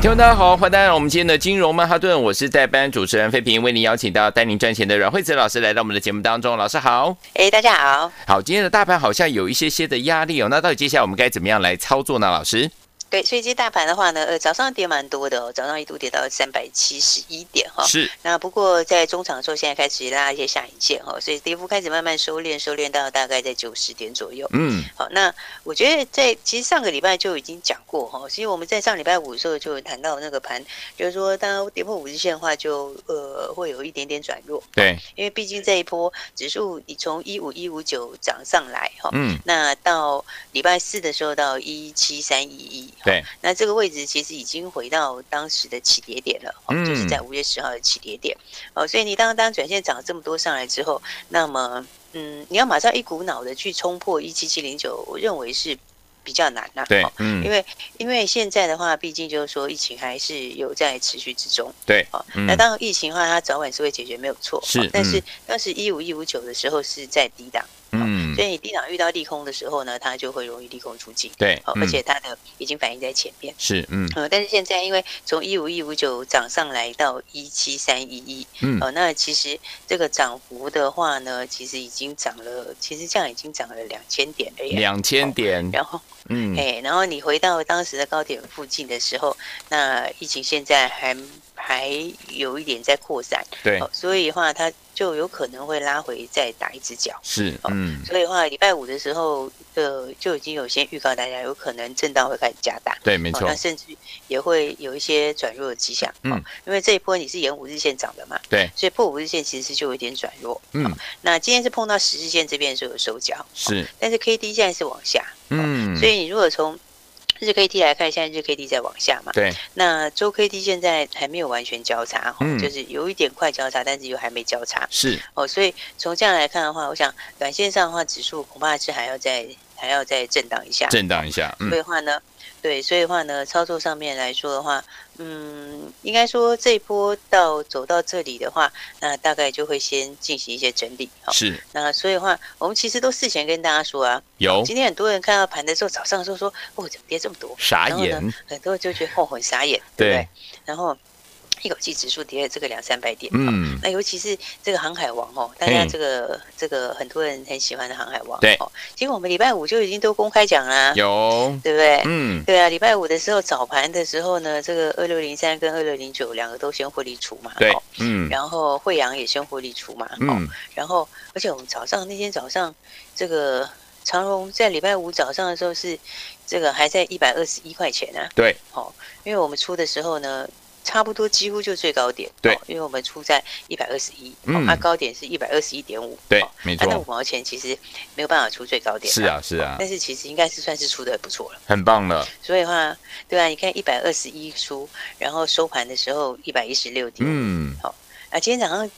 听众大家好，欢迎来到我们今天的金融曼哈顿，我是代班主持人费平，为您邀请到带您赚钱的阮惠慈老师来到我们的节目当中，老师好，哎，大家好，好，今天的大盘好像有一些些的压力哦，那到底接下来我们该怎么样来操作呢？老师？对，所以今天大盘的话呢，呃，早上跌蛮多的哦，早上一度跌到三百七十一点哈。是。那不过在中场的时候，现在开始拉一些下影线哈，所以跌幅开始慢慢收敛，收敛到大概在九十点左右。嗯。好，那我觉得在其实上个礼拜就已经讲过哈，其实我们在上礼拜五的时候就有谈到那个盘，就是说当跌破五日线的话就，就呃会有一点点转弱。对。因为毕竟这一波指数你从一五一五九涨上来哈，嗯。那到礼拜四的时候到一七三一一。对，那这个位置其实已经回到当时的起跌点了，嗯，就是在五月十号的起跌点，哦，所以你当当短线涨了这么多上来之后，那么，嗯，你要马上一股脑的去冲破一七七零九，我认为是比较难呐，对，嗯，因为因为现在的话，毕竟就是说疫情还是有在持续之中，对，哦，那当然疫情的话，它早晚是会解决，没有错，是，但是当时一五一五九的时候是在低档。嗯，所以你低档遇到利空的时候呢，它就会容易利空出尽。对，而且它的已经反映在前面。是，嗯，呃，但是现在因为从一五一五九涨上来到一七三一一，嗯，哦，那其实这个涨幅的话呢，其实已经涨了，其实这样已经涨了两千点了。两千点，然后，嗯，哎，然后你回到当时的高点附近的时候，那疫情现在还还有一点在扩散。对，所以的话它。就有可能会拉回再打一只脚，是，嗯，所以的话，礼拜五的时候，呃，就已经有先预告大家，有可能震荡会开始加大，对，没错，那甚至也会有一些转弱的迹象，嗯，因为这一波你是沿五日线涨的嘛，对，所以破五日线其实就有点转弱，嗯，那今天是碰到十日线这边就有收脚，是，但是 K D 现在是往下，嗯，所以你如果从日 K D 来看，现在日 K D 在往下嘛？对。那周 K D 现在还没有完全交叉，嗯，就是有一点快交叉，但是又还没交叉。是。哦，所以从这样来看的话，我想短线上的话，指数恐怕是还要再还要再震荡一下。震荡一下。嗯。所以的话呢？对，所以的话呢，操作上面来说的话，嗯，应该说这一波到走到这里的话，那大概就会先进行一些整理。是。那所以的话，我们其实都事前跟大家说啊，有。今天很多人看到盘的时候，早上的时候说，哦，怎么跌这么多？傻眼。很多人就觉得，哦，很傻眼，对不对？然后。一口气指数跌了这个两三百点，嗯，那尤其是这个航海王哦，大家这个这个很多人很喜欢的航海王，对，哦，其实我们礼拜五就已经都公开讲啦，有，对不对？嗯，对啊，礼拜五的时候早盘的时候呢，这个二六零三跟二六零九两个都先获利出嘛，对，嗯，然后惠阳也先获利出嘛，嗯，然后而且我们早上那天早上这个长荣在礼拜五早上的时候是这个还在一百二十一块钱呢，对，哦，因为我们出的时候呢。差不多几乎就最高点，对，因为我们出在一百二十一，它高点是一百二十一点五，对，没错，它那五毛钱其实没有办法出最高点，是啊，是啊，但是其实应该是算是出的很不错了，很棒了。所以的话，对啊，你看一百二十一出，然后收盘的时候一百一十六点，嗯，好，啊，今天早上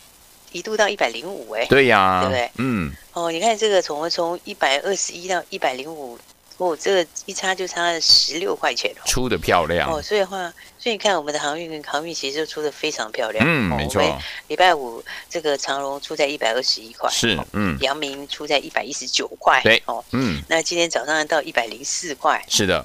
一度到一百零五，哎，对呀，对不对？嗯，哦，你看这个从从一百二十一到一百零五。哦，这个一差就差了十六块钱，出的漂亮哦。所以的话，所以你看我们的航运跟航运其实就出的非常漂亮。嗯，没错。礼拜五这个长荣出在一百二十一块，是，嗯。阳明出在一百一十九块，对，哦，嗯。那今天早上到一百零四块，是的。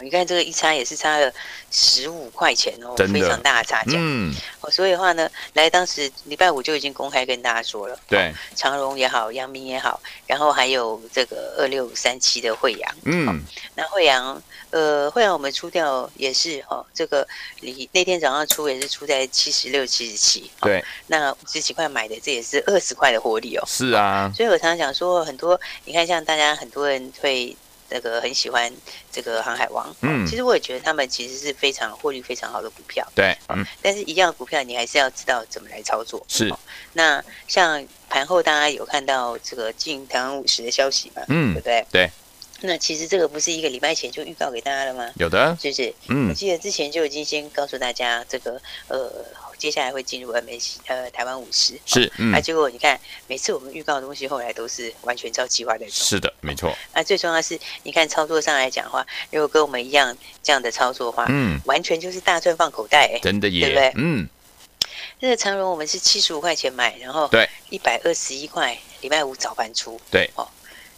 你看这个一差也是差了十五块钱哦，非常大的差价。嗯，哦，所以的话呢，来当时礼拜五就已经公开跟大家说了，对，长荣也好，阳明也好，然后还有这个二六三七的惠阳，嗯，那惠阳，呃，惠阳我们出掉也是哦，这个你那天早上出也是出在七十六、七十七，对，那五十几块买的，这也是二十块的获利哦。是啊，所以我常常讲说，很多你看像大家很多人会。这个很喜欢这个航海王，嗯，其实我也觉得他们其实是非常获利非常好的股票，对，嗯，但是一样的股票你还是要知道怎么来操作，是。那像盘后大家有看到这个进台湾五十的消息嘛，嗯，对不对？对。那其实这个不是一个礼拜前就预告给大家了吗？有的，是不是？嗯，我记得之前就已经先告诉大家，这个呃，接下来会进入 MACD 呃台湾五十。是，啊、结果你看，每次我们预告的东西，后来都是完全照计划在走。是的，没错。那、啊、最重要是，你看操作上来讲的话，如果跟我们一样这样的操作的话，嗯，完全就是大赚放口袋，真的耶，对不对？嗯。那个长荣我们是七十五块钱买，然后对一百二十一块，礼拜五早盘出，对哦。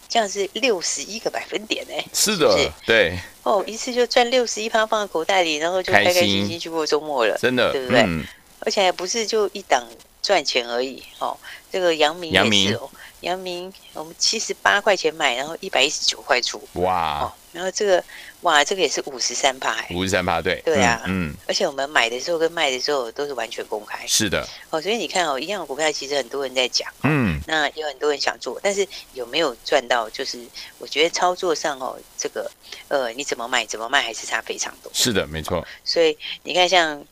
这样是六十一个百分点呢？是的，对。哦，一次就赚六十一趴放在口袋里，然后就开开心心去过周末了，真的，对不对？嗯、而且还不是就一档赚钱而已哦。这个阳明也是哦，阳明我们七十八块钱买，然后一百一十九块出，哇、哦！然后这个哇，这个也是五十三趴，五十三趴，对，对啊，嗯。而且我们买的时候跟卖的时候都是完全公开，是的。哦，所以你看哦，一样的股票其实很多人在讲，嗯，那有很多人想做，但是有没有赚到？就是我觉得操作上哦，这个呃，你怎么买怎么卖还是差非常多。是的，没错。所以你看像。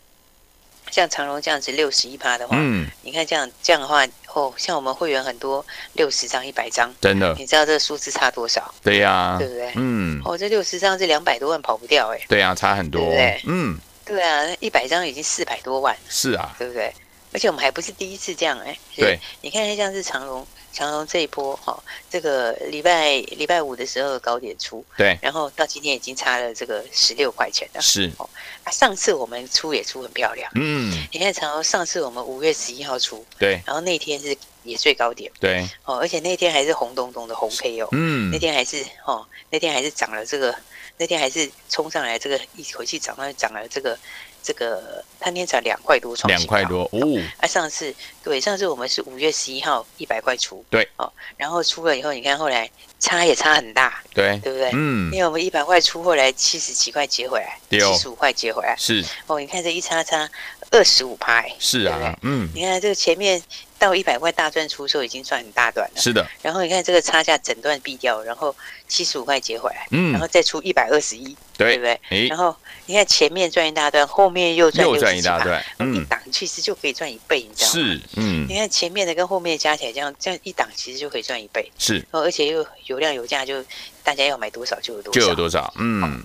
像长荣这样子六十一趴的话，嗯，你看这样这样的话，哦，像我们会员很多六十张、一百张，真的，你知道这个数字差多少？对呀、啊，对不对？嗯，哦，这六十张是两百多万跑不掉哎，对呀、啊，差很多，对，对，嗯，对啊，一百张已经四百多万，是啊，对不对？而且我们还不是第一次这样哎，对，你看像是长荣。长荣这一波哈、哦，这个礼拜礼拜五的时候高点出，对，然后到今天已经差了这个十六块钱了，是。哦。啊，上次我们出也出很漂亮，嗯，你看长荣上次我们五月十一号出，对，然后那天是也最高点，对，哦，而且那天还是红彤彤的红 K 哦，嗯，那天还是哦，那天还是涨了这个，那天还是冲上来这个一口气涨了涨了这个。这个他那天才两块多，创两块多哦。啊，上次对，上次我们是五月十一号一百块出，对哦，然后出了以后，你看后来差也差很大，对，对不对？嗯，因为我们一百块出，后来七十几块接回来，七十五块接回来，是哦，你看这一差差二十五趴，是啊，对对？嗯，你看这个前面到一百块大赚出售已经算很大段了，是的。然后你看这个差价整段毙掉，然后七十五块接回来，嗯，然后再出一百二十一，对，不对？诶。然后。你看前面赚一大段，后面又赚又赚一大段，嗯，一档其实就可以赚一倍，你知道吗？是，嗯，你看前面的跟后面的加起来，这样这样一档其实就可以赚一倍，是，哦，而且又油量油价，就大家要买多少就有多少，就有多少，嗯，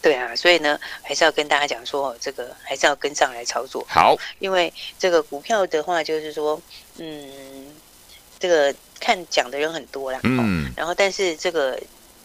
对啊，所以呢，还是要跟大家讲说，这个还是要跟上来操作，好，因为这个股票的话，就是说，嗯，这个看讲的人很多啦，嗯，然后但是这个。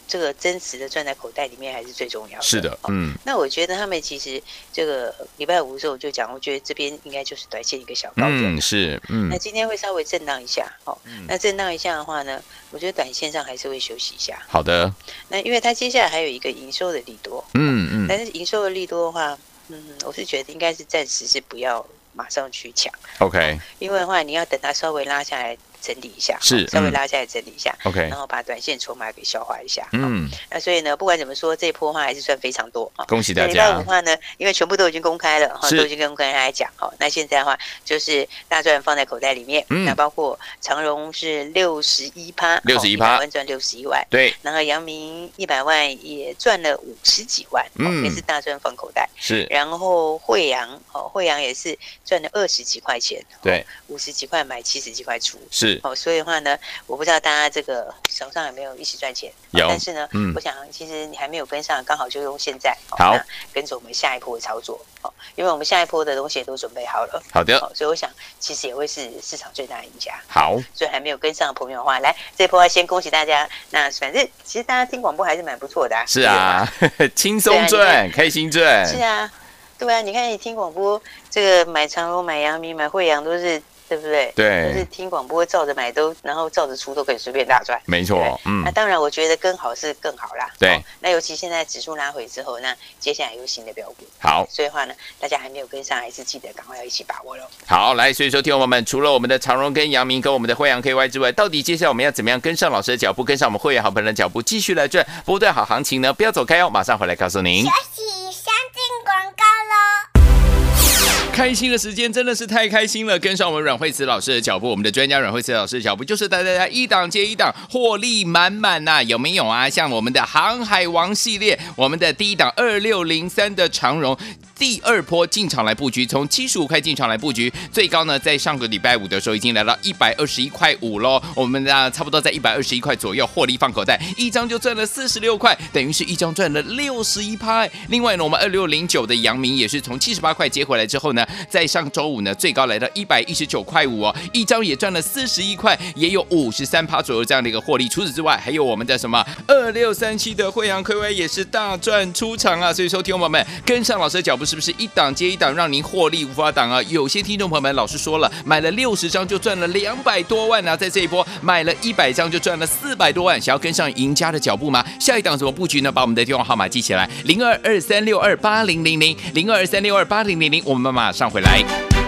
这个真实的赚在口袋里面还是最重要的。是的，嗯。那我觉得他们其实这个礼拜五的时候我就讲，我觉得这边应该就是短线一个小高点。嗯，是，嗯。那今天会稍微震荡一下，哦，那震荡一下的话呢，我觉得短线上还是会休息一下。好的。那因为它接下来还有一个营收的利多，嗯嗯。但是营收的利多的话，嗯，我是觉得应该是暂时是不要马上去抢。OK。因为的话，你要等它稍微拉下来。整理一下，是稍微拉下来整理一下，OK，然后把短线筹码给消化一下，嗯，那所以呢，不管怎么说，这一波的话还是算非常多啊，恭喜大家。礼拜五的话呢，因为全部都已经公开了，哈，是。都已经跟跟大家来讲，好，那现在的话就是大赚放在口袋里面，嗯，那包括长荣是六十一趴，六十一趴，万赚六十一万，对，然后阳明一百万也赚了五十几万，嗯，也是大赚放口袋，是，然后惠阳，哦，惠阳也是赚了二十几块钱，对，五十几块买七十几块出，是，哦，所以的话呢。我不知道大家这个手上有没有一起赚钱？有，但是呢，嗯，我想其实你还没有跟上，刚好就用现在好，跟着我们下一波的操作，好，因为我们下一波的东西也都准备好了。好的，所以我想其实也会是市场最大的赢家。好，所以还没有跟上的朋友的话，来这一波要先恭喜大家。那反正其实大家听广播还是蛮不错的，是啊，轻松赚，开心赚。是啊，对啊，你看你听广播，这个买长隆、买阳明、买惠阳都是。对不对？对，就是听广播照着买都，然后照着出都可以随便大赚。没错，嗯。那当然，我觉得更好是更好啦。对。那尤其现在指数拉回之后，那接下来有新的标股。好。所以的话呢，大家还没有跟上，还是记得赶快要一起把握喽。好，来，所以说听我们，除了我们的长荣跟阳明跟我们的惠阳 KY 之外，到底接下来我们要怎么样跟上老师的脚步，跟上我们会员好朋友的脚步，继续来赚波段好行情呢？不要走开哦，马上回来告诉您。休息，先进广告喽。开心的时间真的是太开心了，跟上我们阮慧慈老师的脚步，我们的专家阮慧慈老师的脚步，就是带大家一档接一档，获利满满呐，有没有啊？像我们的航海王系列，我们的第一档二六零三的长荣。第二波进场来布局，从七十五块进场来布局，最高呢在上个礼拜五的时候已经来到一百二十一块五喽。我们呢差不多在一百二十一块左右获利放口袋，一张就赚了四十六块，等于是一张赚了六十一趴。另外呢，我们二六零九的阳明也是从七十八块接回来之后呢，在上周五呢最高来到一百一十九块五哦，一张也赚了四十一块，也有五十三趴左右这样的一个获利。除此之外，还有我们的什么二六三七的慧洋 KY 也是大赚出场啊！所以说，听众朋友们跟上老师的脚步。是不是一档接一档，让您获利无法挡啊？有些听众朋友们，老师说了，买了六十张就赚了两百多万啊！在这一波买了一百张就赚了四百多万，想要跟上赢家的脚步吗？下一档怎么布局呢？把我们的电话号码记起来：零二二三六二八零零零，零二二三六二八零零零。我们马上回来。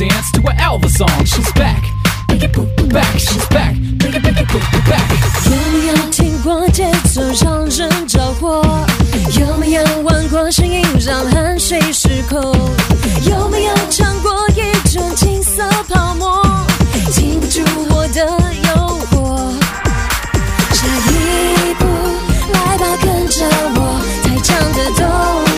dance to Elva song. She's back. Back, she's back. Back. 有没有听过节奏让人着火？有没有玩过声音让汗水失控？有没有尝过一种金色泡沫？禁不住我的诱惑。下一步，来吧，跟着我，太长的动。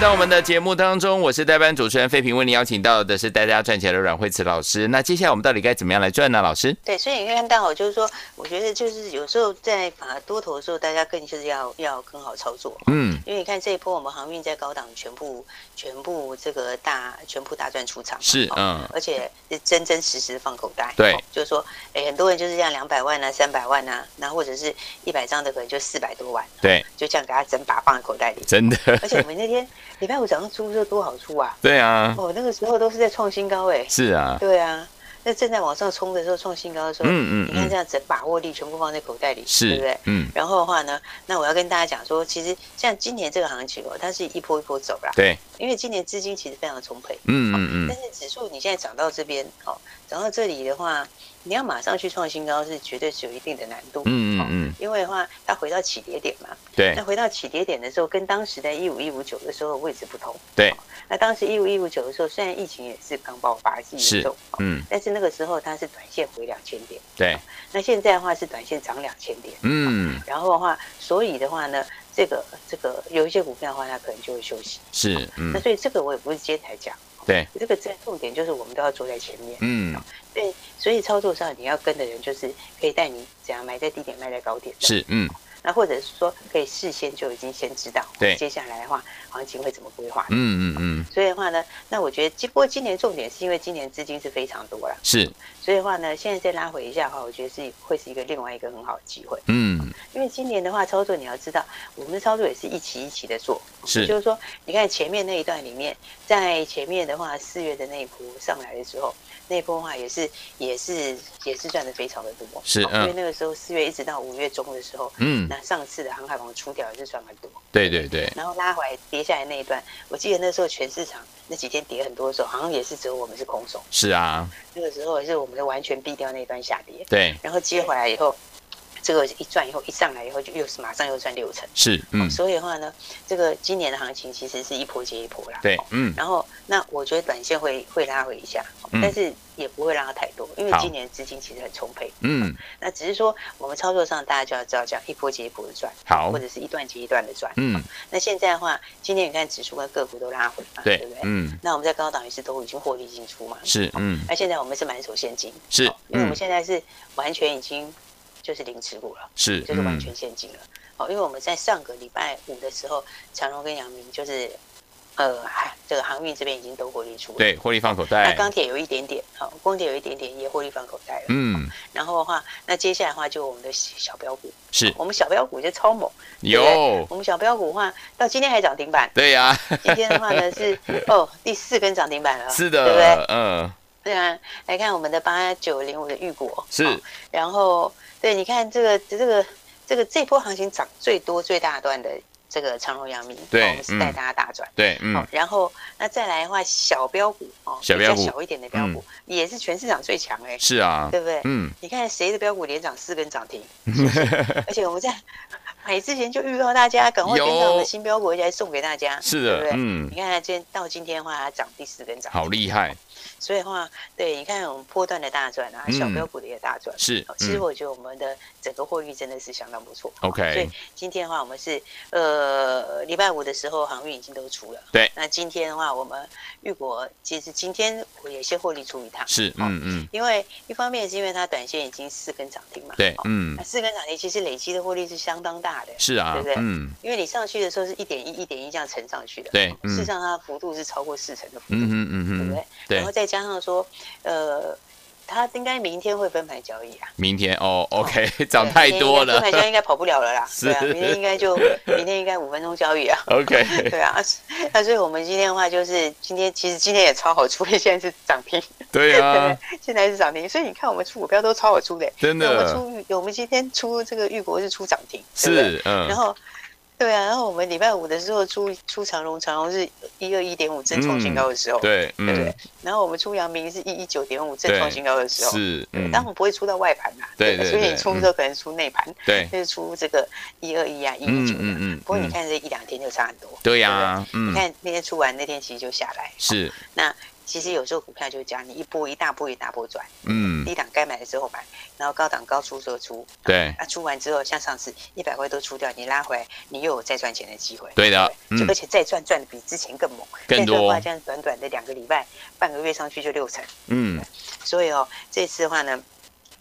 在我们的节目当中，我是代班主持人费平，为您邀请到的是带大家赚钱的阮慧慈老师。那接下来我们到底该怎么样来赚呢？老师？对，所以你看到我就是说，我觉得就是有时候在反而多头的时候，大家更就是要要更好操作。嗯，因为你看这一波我们航运在高档全部全部这个大全部大赚出场，是嗯，而且是真真实实放口袋。对，就是说，哎，很多人就是这样两百万啊、三百万啊，那或者是一百张的可能就四百多万。对，就这样给他整把放在口袋里。真的，而且我们那天。礼拜五早上出的时候多好出啊！对啊，哦，那个时候都是在创新高哎。是啊，对啊，那正在往上冲的时候，创新高的时候，嗯嗯，你看这样子把握力全部放在口袋里，是，对不对？嗯。然后的话呢，那我要跟大家讲说，其实像今年这个行情哦，它是一波一波走啦。对。因为今年资金其实非常充沛。嗯嗯嗯。但是指数你现在涨到这边，哦，涨到这里的话。你要马上去创新高，是绝对是有一定的难度。嗯嗯嗯，因为的话，它回到起跌点嘛。对。那回到起跌点的时候，跟当时在一五一五九的时候位置不同。对。那当时一五一五九的时候，虽然疫情也是刚爆发，是严重。嗯。但是那个时候它是短线回两千点。对。那现在的话是短线涨两千点。嗯。然后的话，所以的话呢，这个这个有一些股票的话，它可能就会休息。是。嗯。那所以这个我也不是今天才讲。对。这个重点就是我们都要坐在前面。嗯。对，所以操作上你要跟的人就是可以带你怎样买在低点，卖在高点。是，嗯。那或者是说可以事先就已经先知道，对，接下来的话行情会怎么规划。嗯嗯嗯。所以的话呢，那我觉得，不过今年重点是因为今年资金是非常多了。是。所以的话呢，现在再拉回一下的话，我觉得是会是一个另外一个很好的机会。嗯。因为今年的话，操作你要知道，我们的操作也是一期一期的做。是。就是说，你看前面那一段里面，在前面的话，四月的那一波上来的时候。那波的话也是也是也是赚的非常的多，是，因为那个时候四月一直到五月中的时候，嗯，那上次的航海王出掉也是赚很多，对对对，然后拉回来跌下来那一段，我记得那时候全市场那几天跌很多的时候，好像也是只有我们是空手，是啊，那个时候也是我们完全避掉那一段下跌，对，然后接回来以后。这个一赚以后，一上来以后就又是马上又赚六成，是，嗯、哦，所以的话呢，这个今年的行情其实是一波接一波啦，对，嗯，然后那我觉得短线会会拉回一下，嗯、但是也不会拉太多，因为今年资金其实很充沛，嗯、哦，那只是说我们操作上大家就要知道这样一波接一波的赚，好，或者是一段接一段的赚，嗯、哦，那现在的话，今年你看指数跟个股都拉回嘛，对，对不对？嗯，那我们在高档也是都已经获利进出嘛，是，嗯，那现在我们是满手现金，是，因为我们现在是完全已经。就是零持股了，是，就是完全现金了。好、嗯，因为我们在上个礼拜五的时候，长荣跟阳明就是，呃，这个航运这边已经都获利出了，对，获利放口袋。那钢铁有一点点，好，钢铁有一点点也获利放口袋了。嗯，然后的话，那接下来的话就我们的小标股，是我们小标股就超猛，有，我们小标股的话到今天还涨停板。对呀、啊，今天的话呢是 哦第四根涨停板了，是的，对不对？嗯，对啊，来看我们的八九零五的玉国是，然后。对，你看这个这个这个这波行情涨最多最大段的这个长荣阳明，对，我们是带大家大赚，对，嗯，然后那再来的话，小标股哦，小标股小一点的标股也是全市场最强哎，是啊，对不对？嗯，你看谁的标股连涨四根涨停，而且我们在买之前就预告大家赶快跟上我们新标股，而且还送给大家，是的，对不对？嗯，你看它今天到今天的话，它涨第四根涨停，好厉害。所以的话，对，你看我们波段的大赚啊，小标股的也大赚，是。其实我觉得我们的整个获利真的是相当不错。OK。所以今天的话，我们是呃礼拜五的时候航运已经都出了。对。那今天的话，我们玉国其实今天我也先获利出一趟。是。嗯嗯。因为一方面是因为它短线已经四根涨停嘛。对。嗯。那四根涨停其实累积的获利是相当大的。是啊。对不对？嗯。因为你上去的时候是一点一、一点一这样乘上去的。对。事实上，它的幅度是超过四成的幅度。嗯嗯嗯嗯。对不对？对。然后再加上说。呃，他应该明天会分盘交易啊。明天哦，OK，涨太多了，分盘交易应该跑不了了啦。对啊，明天应该就 明天应该五分钟交易啊。OK，对啊，那所以我们今天的话就是今天其实今天也超好出，现在是涨停。对啊，现在是涨停，所以你看我们出股票都超好出的。真的，我们出我们今天出这个玉国是出涨停，是嗯，然后。对啊，然后我们礼拜五的时候出出长荣，长荣是一二一点五正创新高的时候，嗯、对，对不对？然后我们出阳明是一一九点五正创新高的时候，是，嗯，但我们不会出到外盘嘛，对对，所以你出的时候可能出内盘，对，就是出这个一二一啊，一一九，嗯嗯，不过你看这一两天就差很多，对呀，嗯，你看那天出完那天其实就下来，是，那。其实有时候股票就是这样，你一波一大波一大波赚，嗯，低档该买的时候买，然后高档高出时候出，对，啊，出完之后像上次一百块都出掉，你拉回来，你又有再赚钱的机会，对的，嗯而且再赚赚的比之前更猛，更多的话，这样短短的两个礼拜，半个月上去就六成，嗯，所以哦，这次的话呢。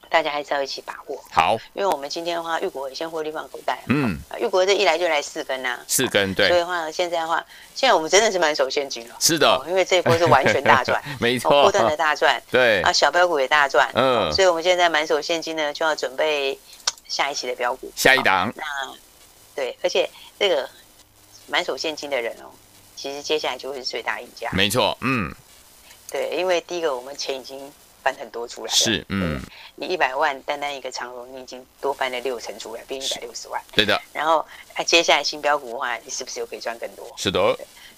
大家还是要一起把握好，因为我们今天的话，玉国也先获利放口袋。嗯，玉国这一来就来四根呐，四根对。所以的话，现在的话，现在我们真的是满手现金了。是的，因为这一波是完全大 赚，没错，不断的大赚。对啊，小标股也大赚。嗯，所以我们现在满手现金呢，就要准备下一期的标股，下一档。那对，而且这个满手现金的人哦，其实接下来就会是最大赢家。没错，嗯，对，因为第一个我们钱已经。翻很多出来是，嗯，你一百万单单一个长荣，你已经多翻了六成出来，变一百六十万，对的。然后，啊，接下来新标股的话，你是不是又可以赚更多？是的。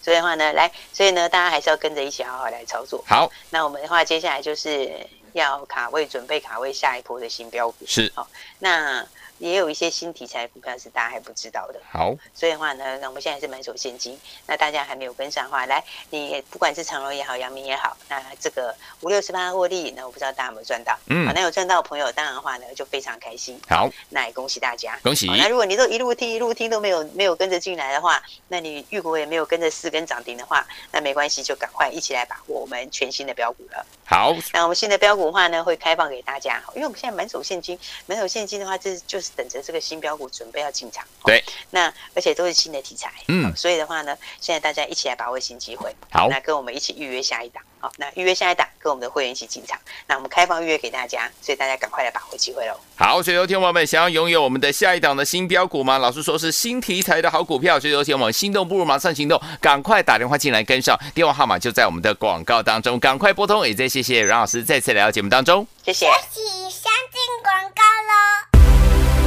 所以的话呢，来，所以呢，大家还是要跟着一起好好来操作。好，那我们的话，接下来就是要卡位，准备卡位下一波的新标股。是，好，那。也有一些新题材股票是大家还不知道的，好，所以的话呢，那我们现在是满手现金，那大家还没有跟上的话，来，你不管是长荣也好，阳明也好，那这个五六十八获利，那我不知道大家有没有赚到，嗯，好，那有赚到的朋友，当然的话呢，就非常开心，好，那也恭喜大家，恭喜。那如果你都一路听一路听都没有没有跟着进来的话，那你玉国也没有跟着四根涨停的话，那没关系，就赶快一起来把握我们全新的标股了。好，那我们新的标股的话呢，会开放给大家，因为我们现在满手现金，满手现金的话，这就是等着这个新标。股准备要进场，对，那而且都是新的题材，嗯，所以的话呢，现在大家一起来把握新机会，好，那跟我们一起预约下一档，好，那预约下一档，跟我们的会员一起进场，那我们开放预约给大家，所以大家赶快来把握机会喽。好，所以有听友们想要拥有我们的下一档的新标股吗？老师说是新题材的好股票，所以有听友们心动不如马上行动，赶快打电话进来跟上，电话号码就在我们的广告当中，赶快拨通。也再谢谢阮老师再次来到节目当中，谢谢。恭喜相进广告喽。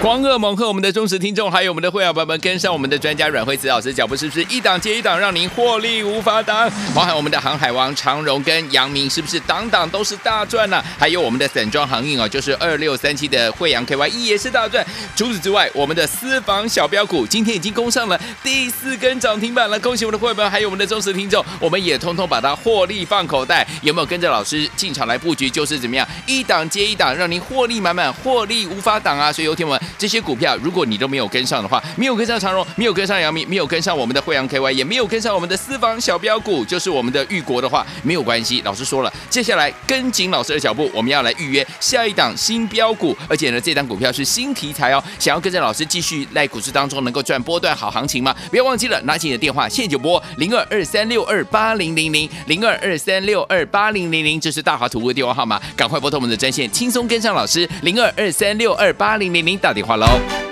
狂贺猛贺我们的忠实听众，还有我们的会员朋友们，跟上我们的专家阮慧慈老师脚步，是不是一档接一档，让您获利无法挡？包含我们的航海王长荣跟阳明，是不是档档都是大赚呢、还有我们的散装航运哦，就是二六三七的惠阳 KY 也是大赚。除此之外，我们的私房小标股今天已经攻上了第四根涨停板了，恭喜我们的会员朋友，还有我们的忠实听众，我们也通通把它获利放口袋。有没有跟着老师进场来布局？就是怎么样一档接一档，让您获利满满，获利无法挡啊！所以有听我们。这些股票，如果你都没有跟上的话，没有跟上长荣，没有跟上杨明，没有跟上我们的惠阳 KY，也没有跟上我们的私房小标股，就是我们的玉国的话，没有关系。老师说了，接下来跟紧老师的脚步，我们要来预约下一档新标股，而且呢，这档股票是新题材哦。想要跟着老师继续在股市当中能够赚波段好行情吗？不要忘记了，拿起你的电话，现在就拨零二二三六二八零零零零二二三六二八零零零，这是大华图的电话号码，赶快拨通我们的专线，轻松跟上老师零二二三六二八零零零打电话喽。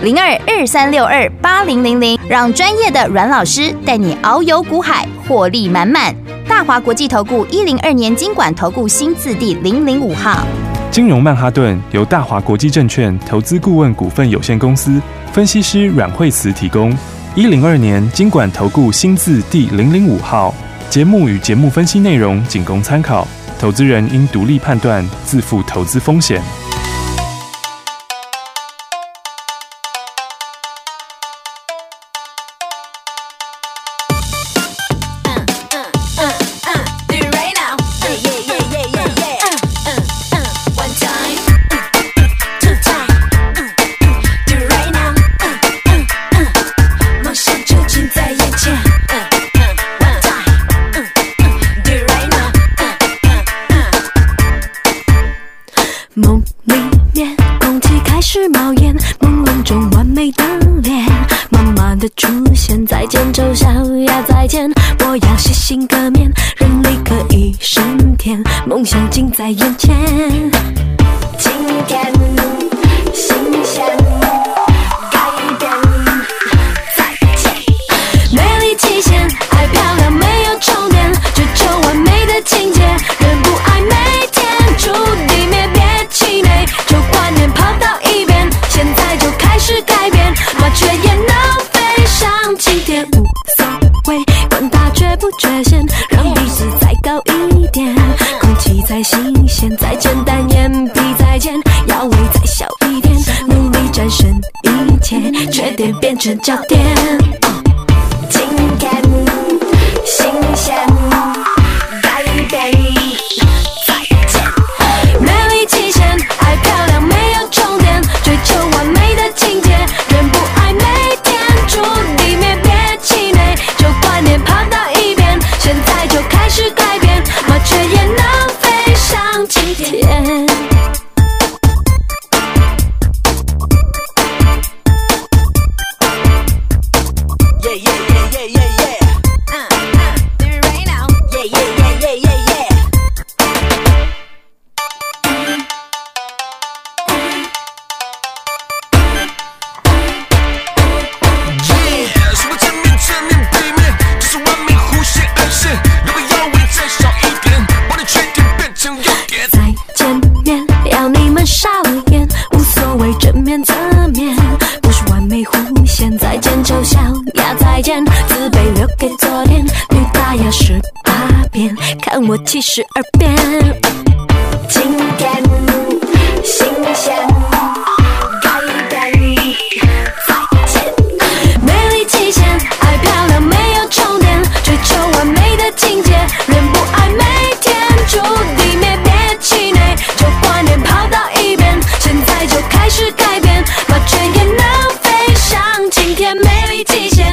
零二二三六二八零零零，让专业的阮老师带你遨游股海，获利满满。大华国际投顾一零二年经管投顾新字第零零五号。金融曼哈顿由大华国际证券投资顾问股份有限公司分析师阮惠慈提供。一零二年经管投顾新字第零零五号。节目与节目分析内容仅供参考，投资人应独立判断，自负投资风险。像近在眼前。成焦点。七十二变。今天新鲜改变再见美丽极限爱漂亮没有终点追求完美的境界人不爱美天诛地灭别气馁旧观念抛到一边现在就开始改变麻雀也能飞上青天美丽极限。